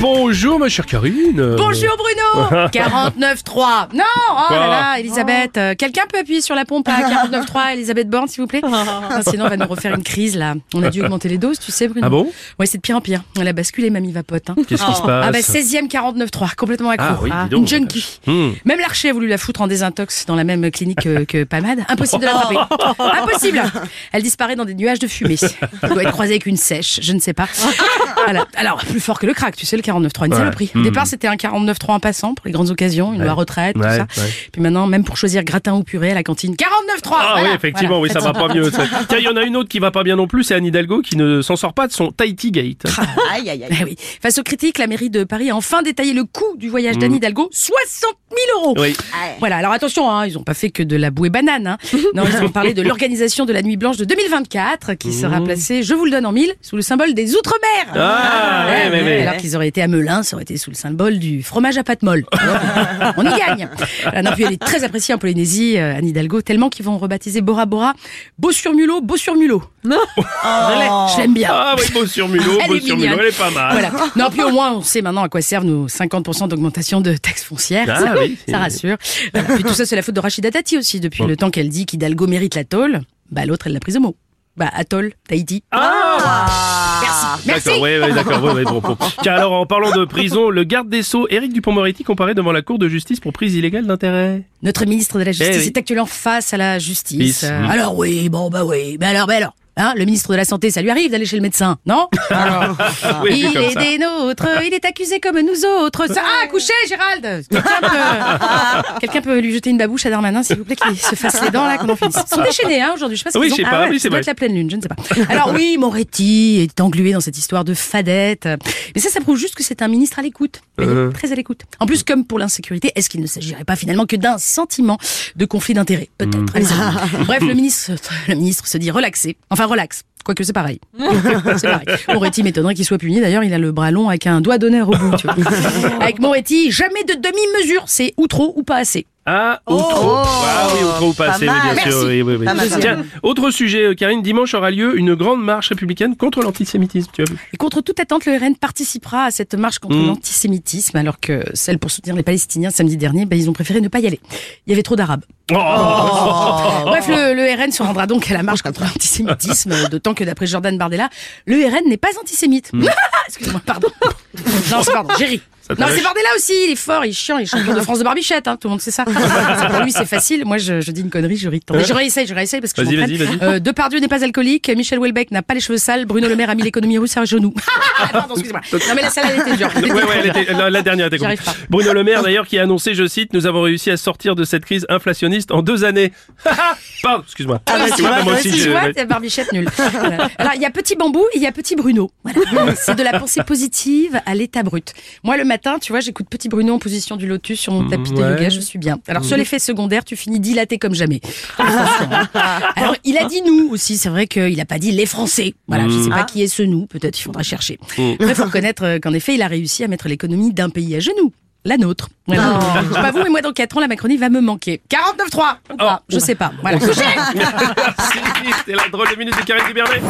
Bonjour ma chère Karine. Bonjour Bruno 49.3 Non Oh là là, Elisabeth euh, Quelqu'un peut appuyer sur la pompe à 49.3, Elisabeth Borne, s'il vous plaît Ah, Sinon, on va nous refaire une crise, là. On a dû augmenter les doses, tu sais, Bruno Ah bon? Ouais, c'est de pire en pire. Elle a basculé, mamie vapote. Hein. Qu'est-ce qui se passe Ah bah 16e 49.3, complètement accro. Ah oui, dis donc. une junkie. Hmm. Même l'archer a voulu la foutre en désintox dans la même clinique que, que Pamade. Impossible de l'attraper. Impossible Elle disparaît dans des nuages de fumée. Elle doit être croisée avec une sèche, je ne sais pas. Voilà. Alors, plus fort que le crack, tu sais, le 49.3, une Ouais. saloperie. Au Hmm. départ, c'était un 49.3 en passant pour les grandes occasions, une loi retraite, tout ça. Puis maintenant, même pour choisir gratin ou purée à la cantine, 49.3 Ah Voilà, oui, effectivement, voilà. oui, ça va pas mieux. Tiens, il y en a une autre qui va pas bien non plus, c'est Anne Hidalgo qui ne s'en sort pas de son Tahiti Gate. Aïe, aïe, aïe. Eh oui. Face aux critiques, la mairie de Paris a enfin détaillé le coût du voyage d'Anne Hidalgo, 60 000 euros. Hmm. Oui. Voilà, alors attention, hein, ils n'ont pas fait que de la bouée banane. Hein. Non, ils ont parlé de l'organisation de la Nuit Blanche de 2024, qui sera placée, je vous le donne en mille, sous le symbole des Outre-mer. Mmh. Ah, ouais, ouais, ouais. Alors qu'ils auraient été à Melun, ça aurait été sous le symbole du fromage à pâte molle. On y gagne. Euh, non, puis elle est très appréciée en Polynésie, euh, Anne Hidalgo, tellement qu'ils vont rebaptiser Bora Bora Beau sur mulot, Beau sur mulot. Je l'aime bien. Ah oui, beau sur mulot, beau sur mulot, elle est pas mal. Voilà. Non, puis au moins, on sait maintenant à quoi servent nos 50% d'augmentation de taxes foncières. Ah ça, oui, ça rassure. Voilà. Puis tout ça, c'est la faute de Rachida Dati aussi. Depuis le temps qu'elle dit qu'Hidalgo mérite la tôle, bah, l'autre, elle l'a prise au mot. Bah, atoll, Tahiti. Ah Merci. Merci. D'accord, ouais, ouais, d'accord, ouais, ouais, bon, bon. Tiens, alors, en parlant de prison, le garde des Sceaux, Éric Dupont-Moretti, comparaît devant la Cour de justice pour prise illégale d'intérêt. Notre ministre de la Justice Eh oui. est actuellement face à la justice. Peace. Alors oui, bon, bah oui. Mais alors, bah alors. Hein, le ministre de la Santé, ça lui arrive d'aller chez le médecin, non Oui, Il c'est comme est ça. des nôtres, il est accusé comme nous autres. Ça, ah, couchez, Gérald Quelqu'un peut, lui jeter une babouche à Darmanin, s'il vous plaît, qu'il se fasse les dents, là, qu'on en finisse. Ils sont déchaînés, hein, aujourd'hui. Je sais pas ce Oui, qu'ils je sais ont. pas, ouais, oui, c'est ça doit être la pleine lune, je ne sais pas. Alors oui, Moretti est englué dans cette histoire de fadette. Mais ça, ça prouve juste que c'est un ministre à l'écoute. Euh. Très à l'écoute. En plus, comme pour l'insécurité, est-ce qu'il ne s'agirait pas finalement que d'un sentiment de conflit d'intérêts Peut-être? Mm. Bon. Bref, le ministre, le ministre se dit relaxé. Enfin, relax. Quoique c'est pareil. c'est pareil. Moretti m'étonnerait qu'il soit puni. D'ailleurs, il a le bras long avec un doigt d'honneur au bout. Tu vois. Avec Moretti, jamais de demi-mesure. C'est ou trop ou pas assez. Ah, ou trop. Ah oui, ou trop ou pas Pas assez, oui, bien sûr. Oui, oui, oui. Tiens, autre sujet, euh, Karine, dimanche aura lieu une grande marche républicaine contre l'antisémitisme, tu as vu? Et contre toute attente, le RN participera à cette marche contre Mm. l'antisémitisme, alors que celle pour soutenir les Palestiniens samedi dernier, ben, ils ont préféré ne pas y aller. Il y avait trop d'Arabes. Oh. Bref, le, le RN se rendra donc à la marche contre l'antisémitisme, d'autant que d'après Jordan Bardella, le RN n'est pas antisémite. Excuse-moi, pardon. Non, pardon, j'ai ri. Non, c'est Bardella aussi, il est fort, il est chiant, il est champion de France de barbichette, hein, tout le monde sait ça. Pour lui, c'est facile. Moi, je, je dis une connerie, je ris. Attendez, je réessaye, je réessaye parce que je Vas-y, vas-y. Euh, Depardieu n'est pas alcoolique, Michel Houellebecq n'a pas les cheveux sales, Bruno Le Maire a mis l'économie russe à genoux. Pardon, excusez-moi. Non, mais la salle, elle était dure. Ouais, ouais, elle était- la, la dernière était compliquée. Bruno Le Maire, d'ailleurs, qui a annoncé, je cite, nous avons réussi à sortir de cette crise inflationniste en deux années. Pardon, excuse-moi. Ah, bah, Tu vois, moi aussi, je- vois, barbichette nulle. Voilà. Alors, il y a petit bambou et il y a petit Bruno. Voilà. C'est de la pensée positive à l'état brut. Moi, le matin, tu vois, j'écoute petit Bruno en position du lotus sur mon tapis de ouais. yoga, je suis bien. Alors, sur l'effet secondaire, tu finis dilaté comme jamais. Alors, il a dit nous aussi, c'est vrai qu'il a pas dit les Français. Voilà, je sais pas qui est ce nous, peut-être il faudra chercher. Après, faut reconnaître euh, qu'en effet, il a réussi à mettre l'économie d'un pays à genoux. La nôtre. Voilà. Je sais pas vous, mais moi, dans 4 ans, la Macronie va me manquer. 49-3 ou pas, Je sais pas. Voilà. C'était la drôle de minute de Karine Dubernet.